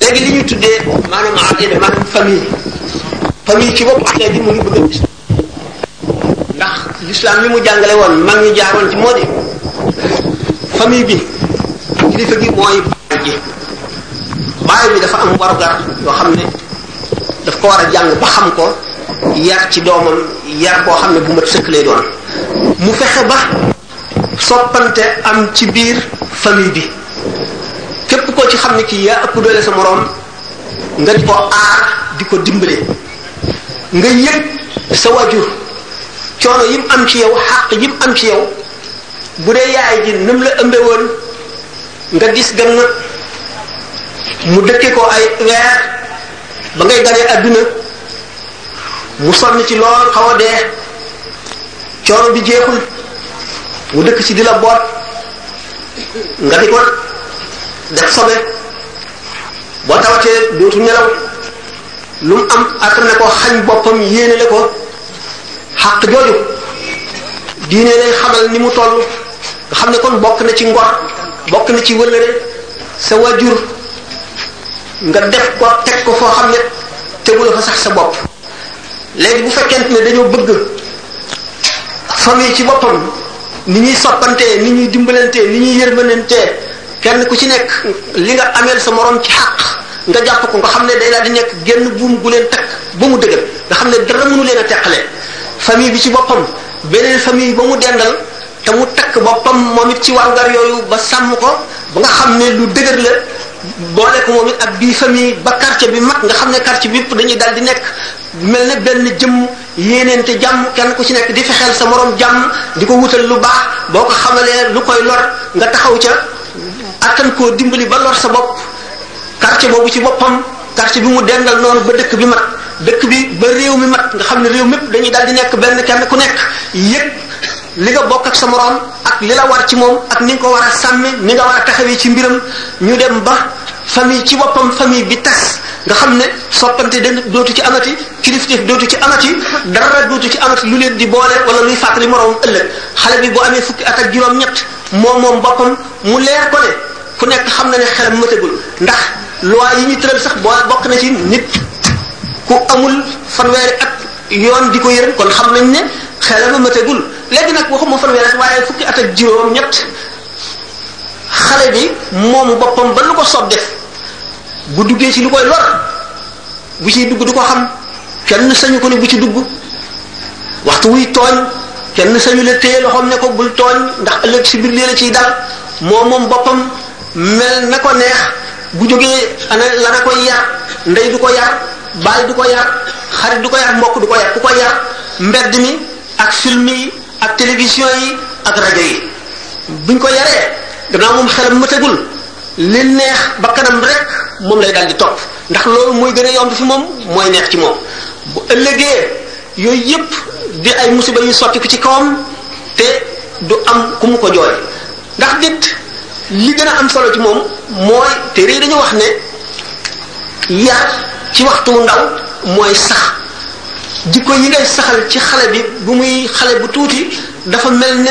léegi li ñu tuddee maanaam aida maanaam famille famille ci bopp léegi mu ngi bëgg a gis ndax l'islam li mu jàngale woon mag ñu jaaroon ci moo di famille bi kilifa gi mooy baay ji baay bi dafa am warugar yoo xam ne daf ko war a jàng ba xam ko yar ci doomam yar koo xam ne bu mat sëkk lay doon mu fexe ba soppante am ci biir famille bi képp koo ci xam ne kii yaa ëpp doole sa moroom nga di ko aar di ko dimbale nga yëg sa wajur coono yim am ci yow xàq yim am ci yow bu dee yaay ji nam la ëmbe woon nga gis gan na mu dëkke ko ay weer ba ngay ganee adduna mu sonn ci lool xaw a dee coono bi jeexul mu dëkk ci di la boot nga di ko def sobe boo tawatee dootu nelaw lu mu am attan na ko xañ boppam yéene la ko xàq jooju diine lay xamal ni mu toll nga xam ne kon bokk na ci ngor bokk na ci wëllëre sa wajur nga def ko teg ko foo xam ne tegula fa sax sa bopp léegi bu fekkente ne dañoo bëgg famille ci boppam ni ñuy soppantee ni ñuy dimbalantee ni ñuy yërmanantee kenn ku ci nekk li nga ameel sa morom ci xaq nga jàpp ko nga xam ne day daal di nekk genn buum gu leen takk ba mu dëgër nga xam ne dara mënu leen a teqale famille bi ci boppam beneen famille ba mu dendal te mu takk boppam moom it ci warugar yooyu ba sàmm ko ba nga xam ne lu dëgër la boole ko moom it ak bii famille ba quartier bi mag nga xam ne quartier bi yëpp dañuy dal di nekk mel ne benn jëmm yéeneente jàmm kenn ku ci nekk di fexeel sa morom jàmm di ko wutal lu baax boo ko xamalee lu koy lor nga taxaw ca attan koo dimbali ba lor sa bopp quartier boobu ci boppam quartier bi mu dendal noonu ba dëkk bi mat dëkk bi ba réew mi mat nga xam ne réew mépp dañuy daal di nekk benn kenn ku nekk yëpp li nga bokk ak sa moroom ak li la war ci moom ak ni nga ko war a sàmme ni nga war a taxawee ci mbiram ñu dem ba famille ci boppam famille bi tas nga xam ne soppante den dootu ci amati kilifteef dootu ci amati dara dootu ci amati lu leen di boole wala luy fàttali moroom ëllëg xale bi boo amee fukki at ak juróom-ñett moom moom boppam mu leer ko ne ku nekk xam na ne xelam mëtagul ndax loi yi ñu tëral sax boo bokk na ci nit ku amul fanweeri at yoon di ko yërëm kon xam nañ ne xelam mëtagul léegi nag waxuma fanweeri at waaye fukki at ak juróom ñett xale bi moom boppam ba lu ko soob def bu duggee ci lu koy lor bu ciy dugg du ko xam kenn sañu ko ne bu ci dugg waxtu wuy tooñ kenn sañu la téye loxoom ne ko bul tooñ ndax ëllëg si biir lii la ciy dal moo moom boppam mel na ko neex bu jógee ana la na koy yar ndey du ko yar baay du ko yar xarit du ko yar mbokk du ko yar ku ko yar mbedd mi ak film yi ak télévision yi ak rajo yi buñ ko yaree gannaaw moom xelam mëtagul li neex ba kanam rek moom lay daal di topp ndax loolu mooy gën a yomb fi moom mooy neex ci moom bu ëllëgee yooyu yépp di ay musiba yu sotti ku ci kawam te du am ku mu ko jooy ndax nit li gën a am solo ci moom mooy téere yi dañu wax ne yar ci waxtu wu ndaw mooy sax jikko yi ngay saxal ci xale bi bu muy xale bu tuuti dafa mel ne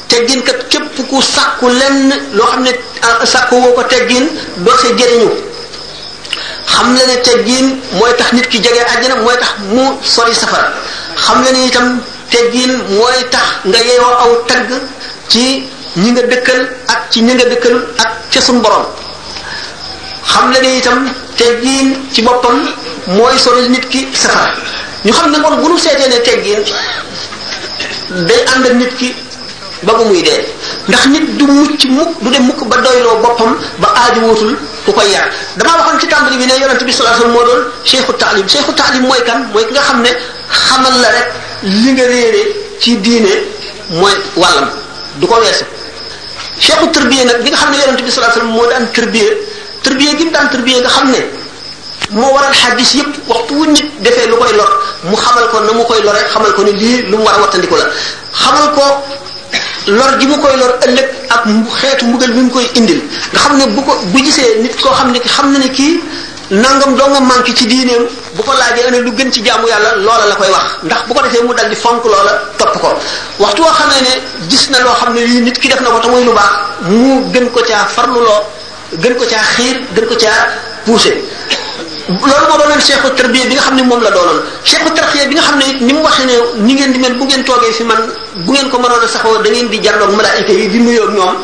teggin kat képp ku sàkku lenn loo xam ne sàkku woo ko teggin doo sa jëriñu xam la ne teggin mooy tax nit ki jege àjjana mooy tax mu sori safara xam la ne itam teggin mooy tax nga yeewoo aw tagg ci ñi nga dëkkal ak ci ñi nga dëkkalul ak ca suñu borom xam la ne itam teggiin ci boppam mooy soril nit ki safara ñu xam ne kon bu nu seetee ne teggiin day ànd ak nit ki ba ba muy dee ndax nit du mucc mukk du dem mukk ba doyloo boppam ba aaju wutul ku koy yar damaa waxoon ci tàmbali bi ne yonent bi sallallahu alayhi wasallam moo doon cheikhu taalim cheikhu taalim mooy kan mooy ki nga xam ne xamal la rek li nga réere ci diine mooy wàllam du ko weesu cheikhu tërbiye nag bi nga xam ne yonente bi sallallahu alayhi wasallam moo daan tërbiye tërbiye gi mu daan tërbiye nga xam ne moo waral xadis yëpp waxtu wu nit defee lu koy lor mu xamal ko na mu koy lore xamal ko ne lii lu mu war a wattandiku la xamal ko lor gi mu koy lor ëllëg ak xeetu mbugal bi mu koy indil nga xam ne bu ko bu gisee nit koo xam ne xam na ne kii nangam doo nga manqué ci diineem bu ko laajee ne lu gën ci jaamu yàlla loola la koy wax ndax bu ko defee mu dal di fonk loola topp ko waxtu woo xamee ne gis na loo xam ne lii nit ki def na ko te muy lu baax mu gën ko caa farluloo gën ko caa xiir gën ko caa poussé loolu moo doonoon cheikhu tarbiya bi nga xam ne moom la doonoon cheikhu tarbiya bi nga xam ne it ni mu waxee ne ni ngeen di mel bu ngeen toogee fi man bu ngeen ko mënoon a saxoo da ngeen di jàlloog malaayika yi di nuyoo ak ñoom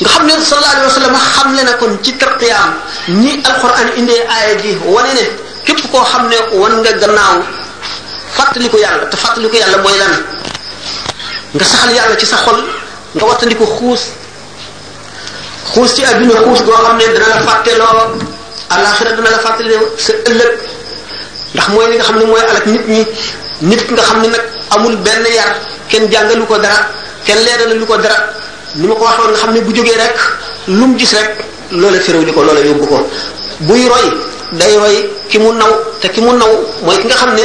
nga xam ne sallallahu alayhi wa sallam xamle na kon ci tarqiyaam ni alquran indee aaya ji wane ne képp koo xam ne wan nga gannaaw fàttaliku yàlla te fàttaliku yàlla mooy lan nga saxal yàlla ci sa xol nga wattandiku xuus xuus ci adduna xuus goo xam ne dana la fàtteloo àllaaxira dana la fàttali sa ëllëg ndax mooy li nga xam ne mooy alak nit ñi nit nga xam ne nag amul benn yar kenn jàngalu ko dara kenn leeralu ko dara ni ma ko waxoon nga xam ne bu jógee rek lu mu gis rek loola féréw di ko loola yóbbu ko buy roy day roy ki mu naw te ki mu naw mooy ki nga xam ne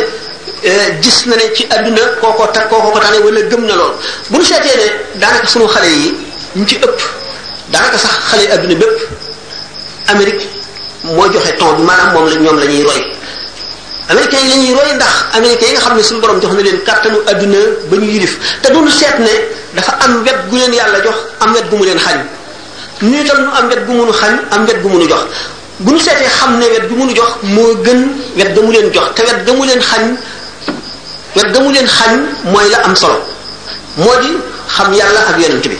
gis na ne ci àdduna kooko ta kooko ko taane wala gëm na lool bu ñu seetee ne daanaka sunu xale yi ñu ci ëpp daanaka sax xale yi àdduna bépp Amérique moo joxe ton bi maanaam moom la ñoom la ñuy roy américains yi la ñuy roy ndax américains yi nga xam ne suñu borom jox na leen kàttanu àdduna ba ñu yilif te duñu seet ne dafa am wet gu leen yàlla jox am wet gu mu leen xañ ñu itam ñu am wet gu munu xañ am wet gu munu jox bu ñu seetee xam ne wet gu munu jox moo gën wet ga mu leen jox te wet ga mu leen xañ wet ga mu leen xañ mooy la am solo moo di xam yàlla ak yonent bi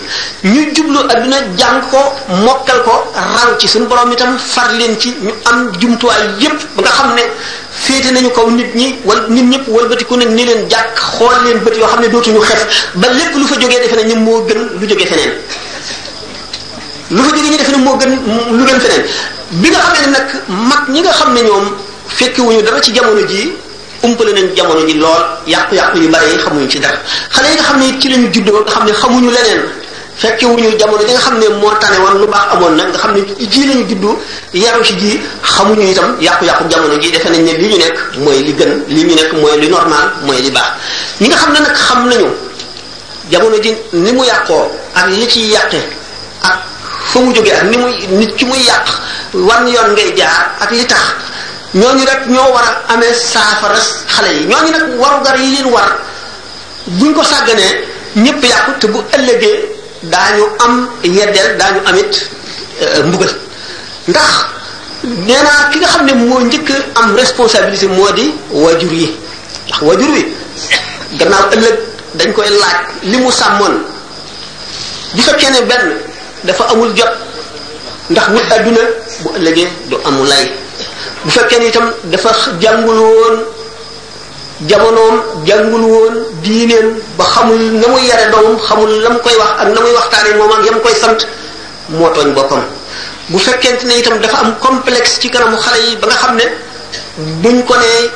ñu jublu adduna jàng ko mokkal ko raw ci suñu borom itam far leen ci ñu am jumtuwaay yépp ba nga xam ne féete nañu kaw nit ñi wala nit ñëpp walbatiku nañ ni leen jàkk xool leen bët yoo xam ne dootuñu xef ba lépp lu fa jógee defe nañ ne moo gën lu jógee feneen lu fa jógee ñu defe ne moo gën lu gën feneen bi nga xamee ne nag mag ñi nga xam ne ñoom fekkiwuñu dara ci jamono ji umpale nañ jamono ji lool yàqu-yàqu yu bare yi xamuñu ci dara xale yi nga xam ne ci lañu juddoo nga xam ne xamuñu leneen fekk wuñu jamono ji nga xam ne moo tane woon lu baax amoon nag nga xam ne ji lañu juddu yaru ci ji xamuñu itam yàqu-yàqu jamono ji defe nañ ne li ñu nekk mooy li gën li ñu nekk mooy li normal mooy li baax ñi nga xam ne nag xam nañu jamono ji ni mu yàqoo ak li ci yàqe ak fa mu jógee ak ni muy nit ki muy yàq wan yoon ngay jaar ak li tax ñooñu rek ñoo war a amee saafara xale yi ñooñu nag warugar yi leen war buñ ko sàgganee ñëpp yàqu te bu ëllëgee daañu am yeddeel daañu amit euh, mbugal ndax nee naa ki nga xam ne moo njëkk am responsabilité moo di wajur yi ndax wajur wi gannaaw ëllëg dañ koy laaj li mu sàmmoon bu fekkee ne benn dafa amul jot ndax wut adduna bu ëllëgee du amul lay bu fekkee ne itam dafa jàngul woon jamonoom jàngul woon diineen ba xamul na muy yare doomam xamul la mu koy wax ak na muy waxtaane moom ak yam koy sant moo tooñ boppam bu fekkente ne itam dafa am complexe ci kanamu xale yi ba nga xam ne buñ ko nee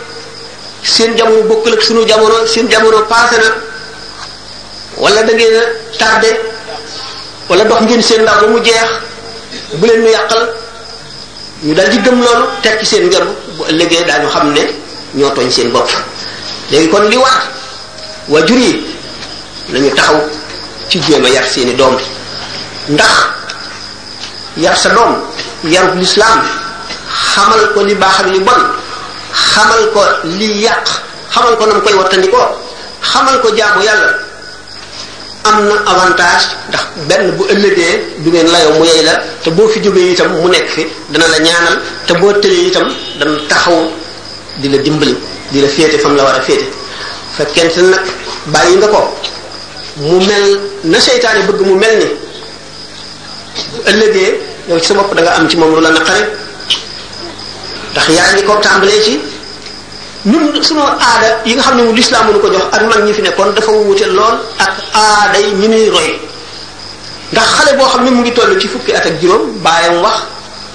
seen jamono bokkul ak sunu jamono seen jamono passé na wala da ngeen a tardé wala dox ngeen seen ndaw ba mu jeex bu leen ñu yàqal ñu dal di gëm loolu tekki seen njor bu ëllëgee daañu xam ne ñoo tooñ seen bopp léegi kon li war waajur yi nañu taxaw ci jéem a yar seeni doom ndax yar sa doom yarub lislaam xamal ko li baax ak li bon xamal ko li yàq xamal ko nam koy wattandikoo xamal ko jaamu yàlla am na avantage ndax benn bu ëllëgee du ngeen layoo mu yey la te boo fi jógee itam mu nekk fi dana la ñaanal te boo tëlee itam dana taxaw di la dimbali di la féete fam la war a féete fekkente nag bàyyi nga ko mu mel na seytaane bëgg mu mel ni bu ëllëgee yow ci sa bopp da nga am ci moom lu la naqari ndax yaa ngi ko tàmbalee ci ñun sunu aada yi nga xam ne mu lislaam nu ko jox ak mag ñi fi nekkoon dafa wuute lool ak aada yi ñu nuy roy ndax xale boo xam ne mu ngi toll ci fukki at ak juróom baayam wax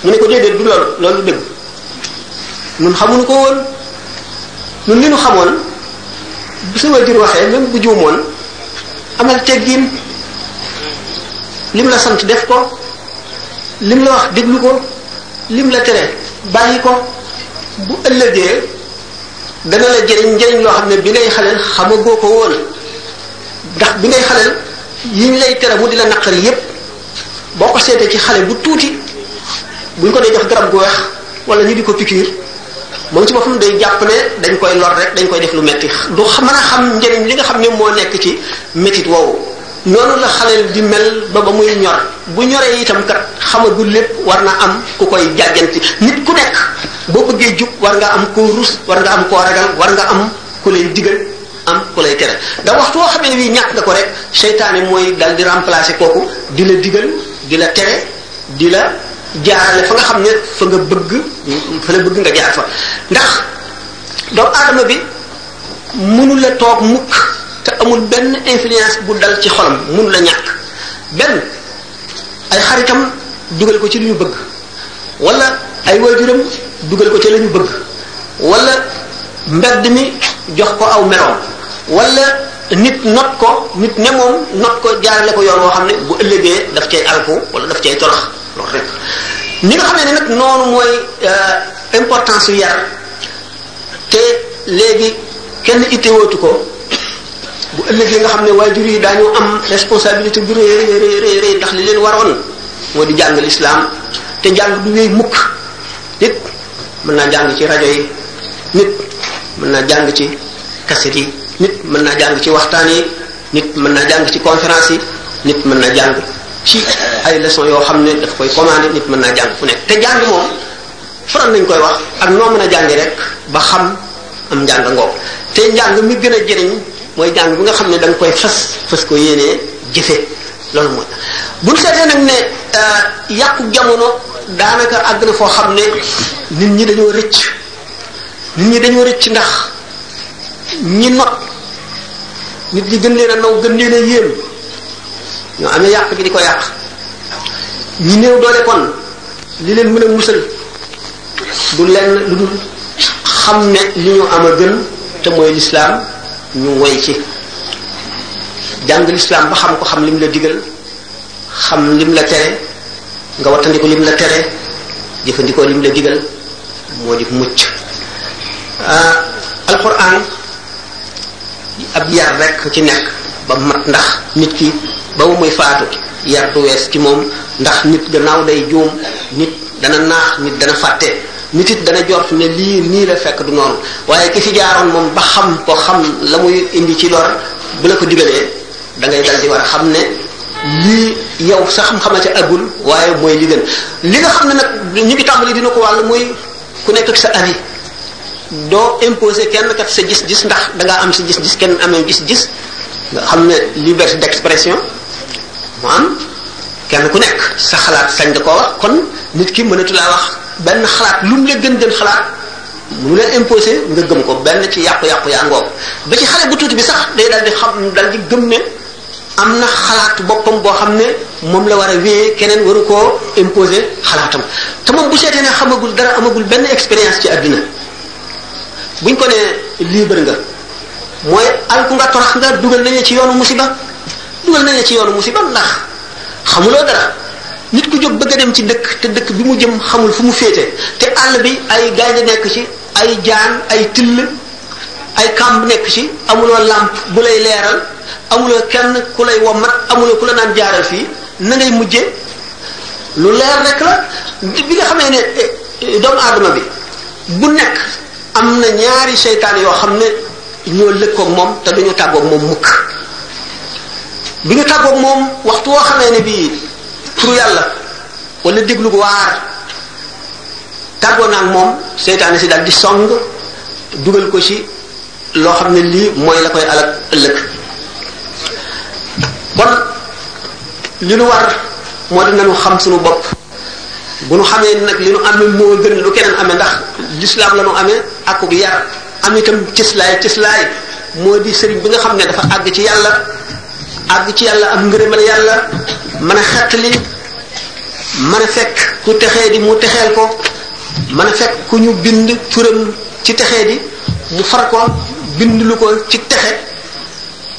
mu ne ko déedéet du loolu loolu dëgg nun xamuñu ko woon nun li nu xamoon bu sa wajur waxee même bu juumoon amal teggin lim la sant def ko lim la wax déglu ko lim la tere bàyyi ko bu ëllëgee dana la jëriñ njëriñ loo xam ne bi ngay xaleel xamagoo ko woon ndax bi ngay xaleel yiñ lay tere mu di la naqari yépp boo ko seetee ci xale bu tuuti buñ ko dee jox garab gu weex wala ñu di ko pikiir moom ci boppam day jàpp ne dañ koy lor rek dañ koy def lu metti du mën a xam njëriñ li nga xam ne moo nekk ci métit woowu noonu la xaleel di mel ba ba muy ñor bu ñoree itam kat xamagul lépp war na am ku koy jàjjanti nit ku nekk boo bëggee jub war nga am koo rus war nga am koo ragal war nga am ku lay digal am ku lay tere da waxtu woo xamee ne bii ñàkk nga ko rek seytaane mooy dal di remplacer kooku di la digal di la tere di la jaarale fa nga xam ne fa nga bëgg fa la bëgg nga jaar fa ndax doomu aadama bi mënu la toog mukk te amul benn influence bu dal ci xolam mënu la ñàkk benn ay xaritam dugal ko ci li ñu bëgg wala ay waajuram dugal ko ci la ñu bëgg wala mbedd mi jox ko aw meloom wala nit not ko nit ne moom not ko jaarale ko yoon woo xam ne bu ëllëgee daf cay alku wala daf cay torox loolu rek ni nga xam ne nag noonu mooy importance su yar te léegi kenn itte wootu ko bu ëllëgee nga xam ne waajur yi daañu am responsabilité bu rëy rëy rëy rëy ndax li leen waroon moo di jàng lislaam te jàng du wéy mukk nit mën naa jàng ci rajo yi nit mën naa jàng ci kaset yi nit mën naa jàng ci waxtaan yi nit mën naa jàng ci conférence yi nit mën naa jàng ci ay leçons yoo xam ne daf koy commandé nit mën naa jàng fu nekk te jàng moom faral nañ koy wax ak noo mën a jàngi rek ba xam am njàng ngoog te njàng mi gën a jëriñ mooy jàng bi nga xam ne da nga koy fas fas ko yéenee jëfe loolu mooy buñ seetee nag ne yàqu jamono daanaka àgg na foo xam ne nit ñi dañoo rëcc nit ñi dañoo rëcc ndax ñi not nit ñi gën leen a naw gën leen a yéem ñoo amee yàq gi di ko yàq ñi néew doole kon li leen mën a musal du lenn lu dul xam ne li ñu am a gën te mooy lislaam ñu woy ci jàng lislaam ba xam ko xam lim la digal xam lim la tere nga wattandiku lim la tere jëfandikoo lim la digal moo di mucc ah alquran ab yar rek ci nekk ba mat ndax nit ki ba mu muy faatu yar du wees ci moom ndax nit gannaaw day juum nit dana naax nit dana fàtte nit it dana jort ne lii nii la fekk du noonu waaye ki fi jaaroon moom ba xam ko xam la muy indi ci lor bu la ko digalee da ngay dal di war a xam ne lii yow sa xam-xama ca agul waaye mooy li gën li nga xam ne nag ñu ngi tàmbali dina ko wàll mooy ku nekk ak sa avis doo imposer kenn kat sa gis-gis ndax da ngaa am sa gis-gis kenn amee gis-gis nga xam ne liberté d'expression mu am kenn ku nekk sa xalaat sañ da koo wax kon nit ki mënatu laa wax benn xalaat lu mu la gën gën xalaat mu la imposé nga gëm ko benn ci yàqu-yàqu yaa ngoog ba ci xale bu tuuti bi sax day dal di xam dal di gëm ne am na xalaat boppam boo xam ne moom la war a wéyee keneen waru koo imposer xalaatam te moom bu seetee ne xamagul dara amagul benn expérience ci àddina buñ ko nee libre nga mooy alku nga torax nga dugal nañu ci yoonu musiba dugal nañu ci yoonu musiba ndax xamuloo dara nit ku jóg bëgg a dem ci dëkk te dëkk bi mu jëm xamul fu mu féete te àll bi ay gaynde nekk ci ay jaan ay till ay kàmb nekk ci amuloo làmp bu lay leeral amuloo kenn ku lay wommat amuloo ku la naan jaaral fii na ngay mujje lu leer rek la bi nga xamee ne eh, eh, doomu aadama bi bu nekk am na ñaari seytaan yoo xam ne ñoo lëkkoog moom te duñu tàggoog moom mukk bi ñu tàggoog moom waxtu woo xamee ne bii turu yàlla wala déglu ko waar tàggoo naa ak moom seytaane si daal di song dugal ko ci loo xam ne lii mooy la koy alal ëllëg kon li nu war moo di nañu xam suñu bopp bu nu xamee nag li nu amee moo gën lu keneen amee ndax lislaam la nu amee ak bu yar am itam cëslaay cëslaay moo di sëriñ bi nga xam ne dafa àgg ci yàlla àgg ci yàlla am ngërëmal yàlla mën a xettali mën a fekk ku texee di mu texeel ko mën a fekk ku ñu bind turam ci texee di mu far ko bind lu ko ci texe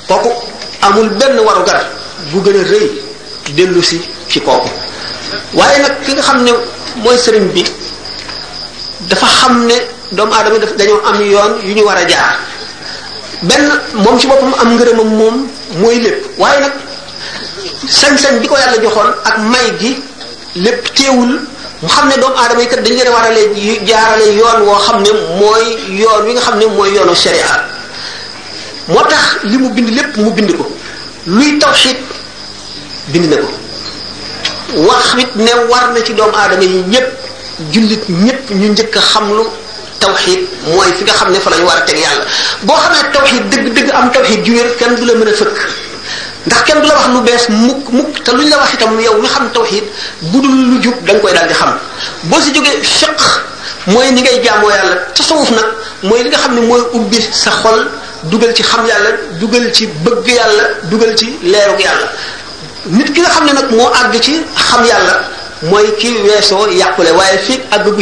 kooku amul benn warugar bu gën a rëy dellu si ci kooku waaye nag ki nga xam ne mooy sëriñ bi dafa xam ne doomu aadama daf dañoo am yoon yu ñu war a jaar benn moom ci boppam am ngërëmam moom mooy lépp waaye nag sañ-sañ bi ko yàlla joxoon ak may gi lépp teewul mu xam ne doomu aadama yi kat dañ leen war a leen jaarale yoon woo xam ne mooy yoon wi nga xam ne mooy yoonu sharia moo tax li mu bind lépp mu bind ko luy tawxiid bind na ko wax it ne war na ci doomu aadama yi ñépp jullit ñépp ñu njëkk a xamlu tawxid mooy fi nga xam ne fa la ñu war a teg yàlla boo xamee tawxid dëgg dëgg am tawxid ju wér kenn du la mën a fëkk ndax kenn du la wax lu bees mukk mukk te lu ñu la wax itam yow mi xam tawxid bu dul lu jub da nga koy daal di xam boo si jógee fiq mooy ni ngay jaamoo yàlla tasawuf nag mooy li nga xam ne mooy ubbi sa xol dugal ci xam yàlla dugal ci bëgg yàlla dugal ci leerug yàlla nit ki nga xam ne nag moo àgg ci xam yàlla mooy ki weesoo yàqule waaye fii àgg gu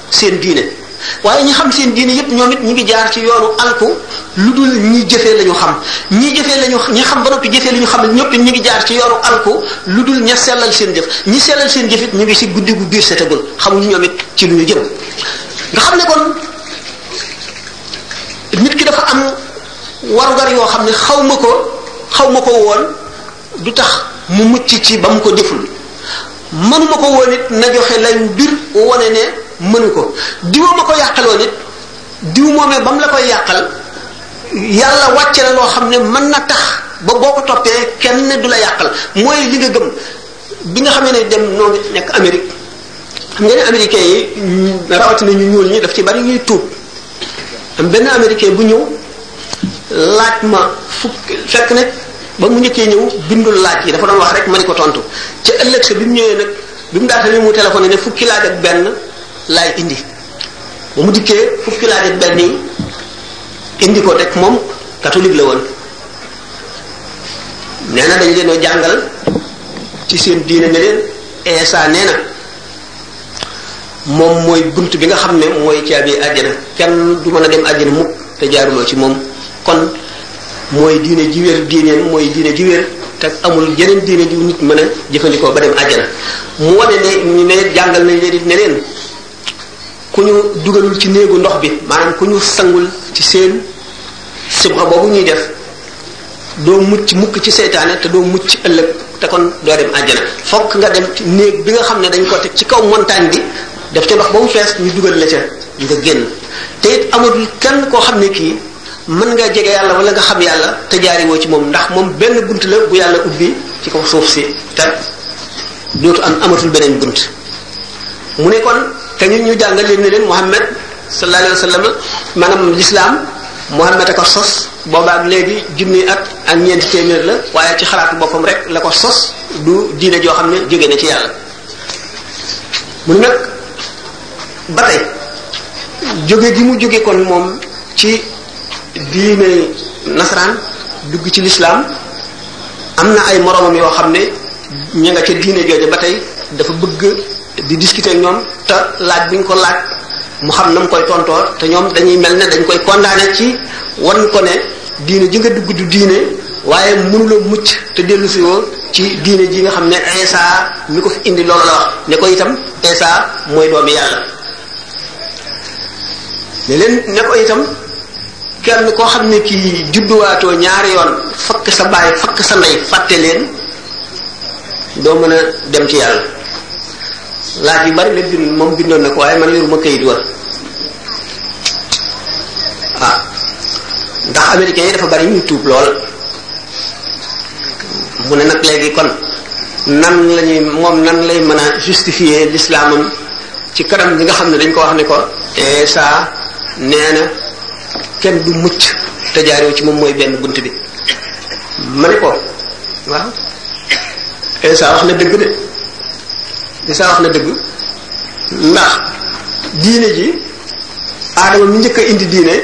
seen diine waaye ñi xam seen diine yépp ñoom it ñu ngi jaar ci yoonu alku lu dul ñi jëfee la ñu xam ñi jëfee la ñu ñi xam ba noppi jëfee li ñu xam ñëpp ñu ngi jaar ci yoonu alku lu dul ña sellal seen jëf ñi sellal seen jëf it ñu ngi si guddi gu biir setagul xamuñu ñoom it ci lu ñu jëm nga xam ne kon nit ki dafa am warugar yoo xam ne xaw ma ko xaw ma ko woon du tax mu mucc ci ba mu ko deful manuma ko woon it na joxe lay bir wane ne mënu ko diwa ma ko yàqaloon it diw moomee ba mu la koy yàqal yàlla wàcce la loo xam ne mën na tax ba boo ko toppee kenn du la yàqal mooy li nga gëm bi nga xamee ne dem noo ngi nekk Amérique xam nga ne américains yi rawatina ñu ñuul ñi daf ci bari ñuy tuub am benn américain bu ñëw laaj ma fukk fekk ne ba mu njëkkee ñëw bindul laaj yi dafa doon wax rek ma di ko tontu ca ëllëg sa bi mu ñëwee nag bi mu daata ñëw mu téléphoné ne fukki laaj ak benn laay indi ba mu dikkee fukki laaj ak benn yi indi ko rek moom catholique la woon nee na dañ leen a jàngal ci seen diine ne leen Eesa nee na moom mooy bunt bi nga xam ne mooy caabi àjjana kenn du mën a dem àjjana mukk te jaaruloo ci moom kon mooy diine ji wér diineen mooy diine ji wér te amul yeneen diine ju nit mën a jëfandikoo ba dem àjjana mu wane ne ñu ne jàngal nañ leen it ne leen ku ñu dugalul ci néegu ndox bi maanaam ku ñu sangul ci seen sibra boobu ñuy def doo mucc mukk ci seytaane te doo mucc ci ëllëg te kon doo dem àjjana fokk nga dem ci néeg bi nga xam ne dañ ko teg ci kaw montagne bi def ca ndox ba mu fees ñu dugal la ca nga génn te it amatul kenn koo xam ne kii mën nga jege yàlla wala nga xam yàlla te jaari woo ci moom ndax moom benn bunt la bu yàlla ubbi ci kaw suuf si te dootu am amatul beneen bunt mu ne kon te ñun ñu jàngal leen ne leen Muhammad sallallahu alayhi wa sallam maanaam l'islam Muhammad a ko sos boobaak léegi junni at ak ñeenti téeméer la waaye ci xalaatu boppam rek la ko sos du diine joo xam ne jóge na ci yàlla mu ne nag ba tey jóge gi mu jóge kon moom ci diine nasaraan dugg ci l'islam am na ay moroomam yoo xam ne ña nga ca diine jooju ba tey dafa bëgg di discuter ñoom te laaj bi ñu ko laaj mu xam na mu koy tontoo te ñoom dañuy mel ne dañ koy condamné ci wan ko ne diine ji nga dugg du diine waaye mënula mucc te dellu si woo ci diine ji nga xam ne Isa mi ko fi indi loolu la wax ne ko itam Isa mooy doomi yàlla ne leen ne ko itam kenn koo xam ne kii judduwaatoo ñaari yoon fakk sa baay fakk sa ndey fàtte leen doo mën a dem ci yàlla laaj yu bari la bind moom bindoon na ko waaye man yoruma kayit wa ah ndax américains yi dafa bari ñu tuub lool mu ne nag léegi kon nan lañuy moom nan lay mën a justifier l'islamam ci kanam ñi nga xam ne dañ ko wax ne ko Isa nee na kenn du mucc te jaaree ci moom mooy benn bunt bi ma ne ko waaw Isa wax na dëgg de Isa wax na dëgg ndax diine ji aadama mi njëkk a indi diine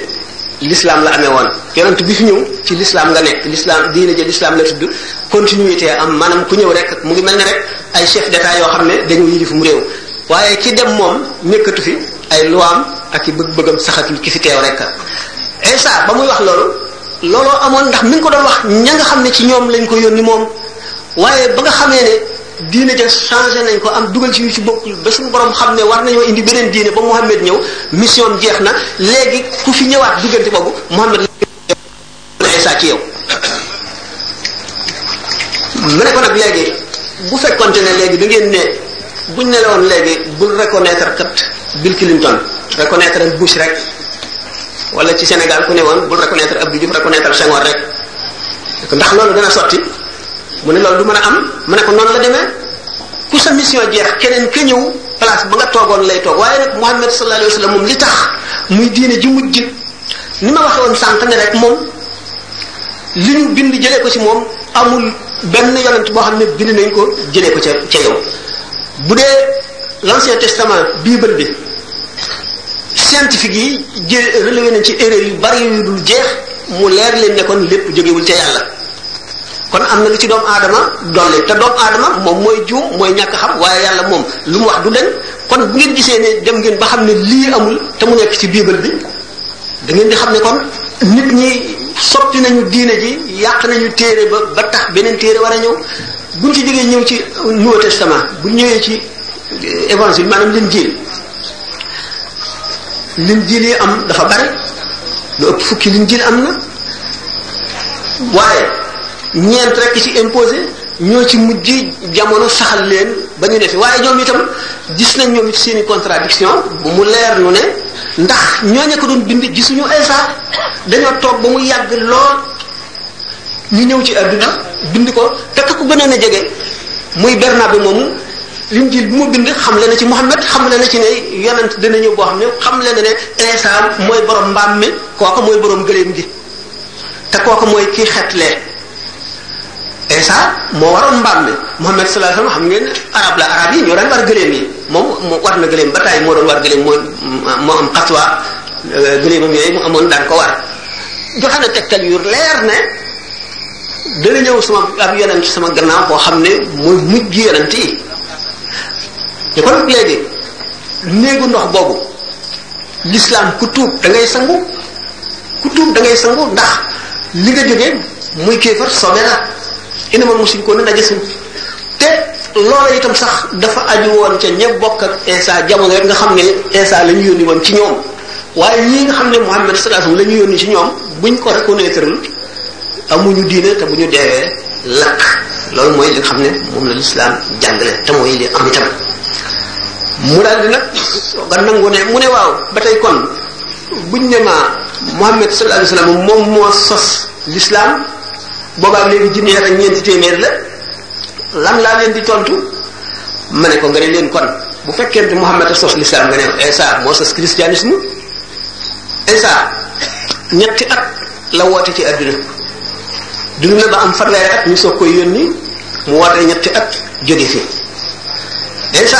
l'islam la amee woon yonent bi fi ñëw ci l'islam nga nekk l'islam diine ja l'islam la tudd continuité am maanaam ku ñëw rek mu ngi mel ne rek ay chef d'état yoo xam ne dañoo yilif mu réew waaye ki dem moom nekkatu fi ay luwaam ak i bëgg-bëggam saxatul ki fi teew rek Isa ba muy wax loolu looloo amoon ndax mi ngi ko doon wax ña nga xam ne ci ñoom lañ ko yónni moom waaye ba nga xamee ne diine ja changé nañ ko am dugal ci yu ci bokkul ba suñu borom xam ne war nañoo indi beneen diine ba Muhammad ñëw mission jeex na léegi ku fi ñëwaat diggante boobu Muhammad la Isa ci yow mu ne ko nag léegi bu fekkonte ne léegi da ngeen ne buñ ne la woon léegi bul reconnaître kat Bill Clinton reconnaître ak Bush rek wala ci Sénégal ku ne woon bul reconnaître Abdou Diouf reconnaître Senghor rek ndax loolu dana sotti mu ne loolu du mën a am mu ne ko noonu la demee ku sa mission jeex keneen ka ñëw place ba nga toogoon lay toog waaye nag Muhammad sallallahu alayhi wa sallam moom li tax muy diine ju mujj ni ma waxee woon sànq ne rek moom li ñu bind jëlee ko ci moom amul benn yonent boo xam ne bind nañ ko jëlee ko ca ca yow bu dee l'ancien testament bible bi scientifique yi jël relevé nañ ci erreur yu bari yu dul jeex mu leer leen ne kon lépp jógewul ca yàlla kon am na lu ci doomu aadama dolli te doomu aadama moom mooy juum mooy ñàkk xam waaye yàlla moom lu mu wax du dañ kon bu ngeen gisee ne dem ngeen ba xam ne lii amul te mu nekk ci biibal bi da ngeen di xam ne kon nit ñi soppi nañu diine ji yàq nañu téere ba ba tax beneen téere war a ñëw buñ ci jógee ñëw ci Nouveau Testament buñ ñëwee ci évangile maanaam leen jiil lim ji li am dafa bari lu ëpp fukki lim ji am na waaye ñeent rek ci imposé ñoo ci mujj jamono saxal leen ba ñu ne fi waaye ñoom itam gis nañ ñoom it seen i contradiction bu mu leer nu ne ndax ñooñu ko doon bind gisuñu Isa dañoo toog ba mu yàgg lool ñu ñëw ci àdduna bind ko te ka ko gënoon a jege muy Bernabe moomu linjil bi mu bind xam le na ci Muhammad xam le na ci ne yonent dina ñëw boo xam ne xam le na ne Isa mooy borom mbaam mi kooka mooy borom gëléem gi te kooka mooy kii xetlee Isa moo waroon mbaam mi Muhammad sallallahu alayhi wasallam xam ngeen arab la arab yi ñoo daan war gëléem yi moom moo war na gëléem ba tey moo doon war gëléem moo moo am xaswa gëléemam yooyu mu amoon daan ko war joxe na tegtal yu leer ne dana ñëw sama ab yonent sama gannaaw boo xam ne mooy mujj yonent yi ñu kon léegi néegu ndox boobu l'islam ku tuub da ngay sangu ku tuub da ngay sangu ndax li nga jógee muy kéefar sobe la ina man musuñ ko ne najasun te loola itam sax dafa aju woon ca ña bokk ak Isa jamono rek nga xam ne Isa la ñu yónni woon ci ñoom waaye ñi nga xam ne Muhammad sallallahu alayhi wasallam la ñu yónni ci ñoom buñ ko reconnaître amuñu diine te bu ñu deewee lakk loolu mooy li nga xam ne moom la lislaam jàngale te mooy li am itam mu daal di nag nga nangu ne mu ne waaw ba tey kon buñ ne ma Muhammad sallallahu alayhi wasallam moom moo sos lislaam boobaa léegi junni ak ñeenti téeméer la lan laa leen di tontu ma ne ko nga ne leen kon bu fekkente Muhammad a sos l'islam nga ne Isa moo sos christianisme Isa ñetti at la woote ci àdduna dund na ba am fanweeri at ñu soog koy yónni mu woote ñetti at jóge fi Isa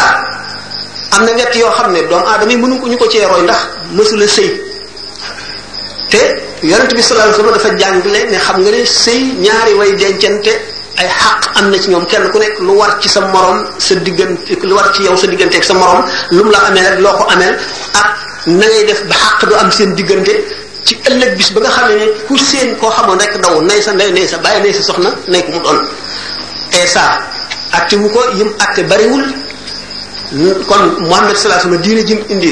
am na ñett yoo xam ne doomu aadama yi mënu ko ñu ko cee roy ndax mësula sëy te yonent bi sallallahu alayhi wasallam dafa jàngale ne xam nga ne sëy ñaari way dencante ay xaq am na ci ñoom kenn ku nekk lu war ci sa morom sa diggante lu war ci yow sa diggante ak sa morom lu mu la amee rek loo ko amee ak na ngay def ba xaq du am seen diggante ci ëllëg bis ba nga xamee ne ku seen koo xamoon rek daw nay sa ndey nay sa bàyyi nay sa soxna nay ko mu doon et ça atte wu ko yim atte bariwul kon Muhammad sallallahu alayhi wasallam diine jim indi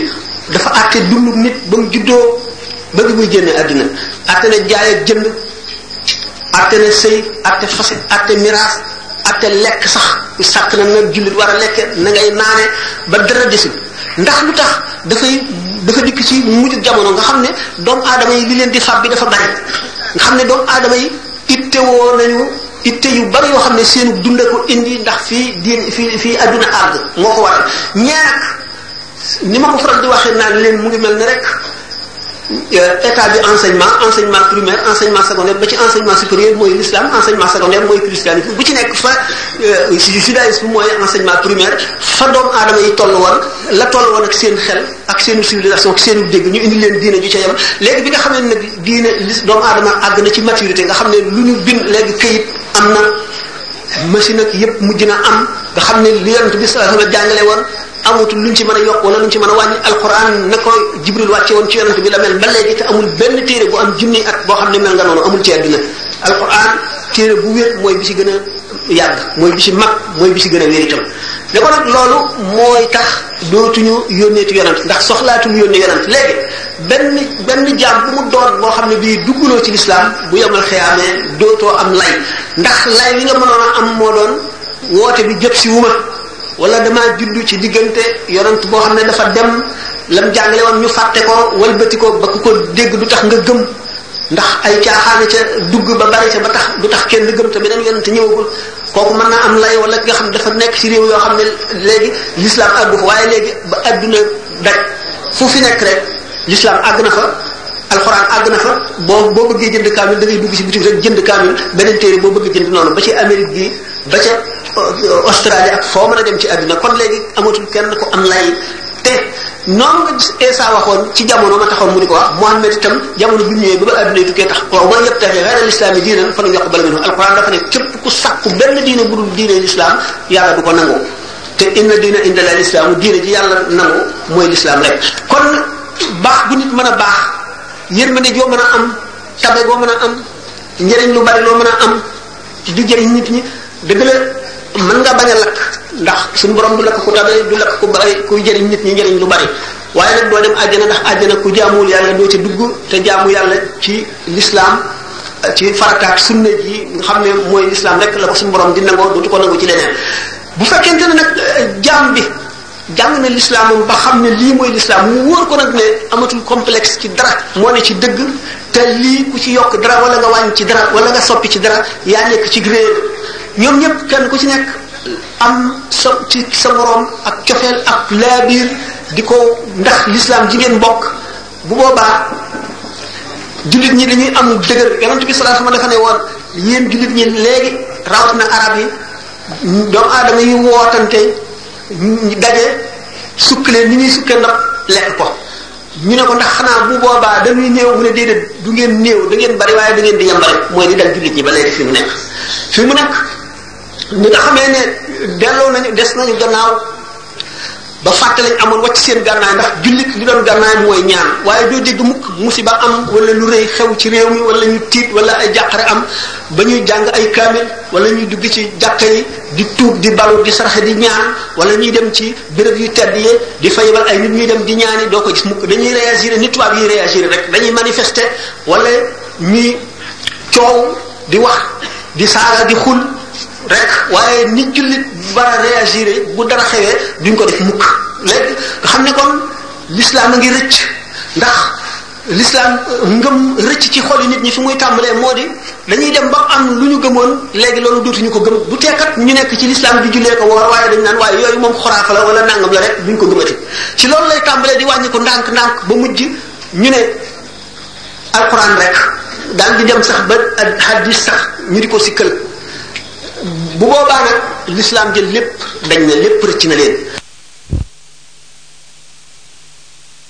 dafa àtte dundu nit ba mu juddoo ba bi muy génne àddina àtte na jaay ak jënd àtte na sëy àtte fase àtte miraas àtte lekk sax sàkk na nag jullit war a lekke na ngay naane ba dara desul ndax lu tax dafay dafa dikk ci mujj jamono nga xam ne doomu aadama yi li leen di fab bi dafa bari nga xam ne doomu aadama yi itte woo nañu itte yu bari yoo xam ne seenu dund ko indi ndax fii diin fii fii adduna àgg moo ko waral ñee nag ni ma ko faral di waxee naan leen mu ngi mel ni rek euh, état bi enseignement enseignement primaire enseignement secondaire ba ci enseignement supérieur mooy l'islam enseignement secondaire mooy christianisme bu ci nekk fa euh, judaïsme mooy enseignement primaire fa doomu aadama yi toll woon la toll woon ak seen xel ak seen civilisation ak seen dégg ñu indi leen diine ju ca yem léegi bi nga xamee ne bi diine li doomu aadama àgg na ci maturité nga xam ne lu ñu bind léegi këyit am na machine ak yëpp mujj na am nga xam ne li yonent bi sallallahu alayhi wasallam jàngale woon amatul luñ ci mën a yokk wala luñ ci mën a wàññi alquran na ko jibril wàcce woon ci yonent bi la mel ba léegi te amul benn téere bu am junni at boo xam ne mel nga noonu amul ci àdduna alquran téere bu wér mooy bi ci gën a yàgg mooy bi ci mag mooy bi ci gën a wér itam ne ko nag loolu mooy tax dootuñu yónneeti yonent ndax soxlaatuñu yónne yonent léegi benn benn jaam bu mu doon boo xam ne bii dugguloo ci lislaam bu yemal xiyaamee dootoo am lay ndax lay li nga mënoon a am moo doon woote bi jëp si wuma wala damaa juddu ci diggante yonent boo xam ne dafa dem lam jàngale woon ñu fàtte ko walbati ko ba ku ko dégg du tax nga gëm ndax ay caaxaana ca dugg ba bari ca ba tax du tax kenn gëm te beneen yonent ñëwagul kooku mën naa am lay wala ki nga xam ne dafa nekk ci réew yoo xam ne léegi l'islam àggu fa waaye léegi ba adduna daj fu fi nekk rek l'islam àgg na fa alxuraan àgg na fa boo boo bëggee jënd kaamil da ngay dugg ci bitim rek jënd kaamil beneen téere boo bëgg jënd noonu ba ci Amérique bi ba ca Australie ak foo mën a dem ci àdduna kon léegi amatul kenn ko am lay te noonu nga gis Isa waxoon ci jamono ma taxoon mu di ko wax Muhammad itam jamono bi ñëwee ba ba adduna yi tukkee tax waaw man yëpp taxee xeeral islam yi diinan fa la ñoq bala minhu alquran dafa ne képp ku sàkku benn diine bu dul diine l'islam yàlla du ko nangu te inna diina inda la l'islam diine ji yàlla nangu mooy l'islam rek kon baax bu nit mën a baax yërmande joo mën a am tabe goo mën a am njëriñ lu bari loo mën a am ci di jëriñ nit ñi dëgg la mën nga bañ a lakk ndax suñu borom du lakk ku tabe du lakk ku bari kuy jëriñ nit ñi njëriñ lu bari waaye nag doo dem àjjana ndax àjjana ku jaamuwul yàlla doo ci dugg te jaamu yàlla ci lislaam ci farataak sunna ji nga xam ne mooy lislaam rek la ko suñu borom di nangoo dootu ko nangu ci leneen bu fekkente ne nag jaam bi jàng na lislaamam ba xam ne lii mooy lislaam mu wóor ko nag ne amatul complexe ci dara moo ne ci dëgg te lii ku ci yokk dara wala nga wàññi ci dara wala nga soppi ci dara yaa nekk ci réer ñoom ñëpp kenn ku ci nekk am so ci sa moroom ak cofeel ak laabiir di ko ndax lislaam ji ngeen bokk bu boobaa jullit ñi dañuy am dëgër yonent bi sallallahu alayhi wasallam dafa ne woon yéen jullit ñi léegi rawat na arab yi doomu aadama yi wootante ñu daje sukk leen ni ñuy sukkee ndab lekk ko ñu ne ko ndax xanaa bu boobaa dañuy néew mu ne déedéet du ngeen néew da ngeen bari waaye da ngeen di yembale mooy li dal jullit ñi ba léegi fi mu nekk fi mu nekk ñi nga xamee ne delloo nañu des nañu gannaaw ba fàtte lañ amoon wacc seen gànnaay ndax jullit li doon gànnaay mooy ñaan waaye doo dégg mukk musiba am wala lu rëy xew ci réew mi wala ñu tiit wala ay jàqare am ba ñuy jàng ay kaamil wala ñuy dugg ci jàkka yi di tuub di balu di saraxe di ñaan wala ñuy dem ci béréb yu tedd yi di fa yebal ay nit ñuy dem di ñaani doo ko gis mukk dañuy réagir ni tubaab yi réagir rek dañuy manifester wala ñuy coow di wax di saaga di xul rek waaye nit jullit war a réagir bu dara xewee duñ ko def mukk léegi nga xam ne kon l'islam a ngi rëcc ndax l'islam ngëm rëcc ci xol yi nit ñi fi muy tàmbalee moo di dañuy dem ba am lu ñu gëmoon léegi loolu dootuñu ko gëm du teekat ñu nekk ci l'islam di jullee ko woor waaye dañ naan waaye yooyu moom xoraafa la wala nangam la rek duñ ko gëmati ci loolu lay tàmbalee di wàññi ko ndànk ndànk ba mujj ñu ne alquran rek daal di dem sax ba hadis sax ñu di ko sikkal bu boobaa nag l'islam jël lépp dañ na lépp rëcc na leen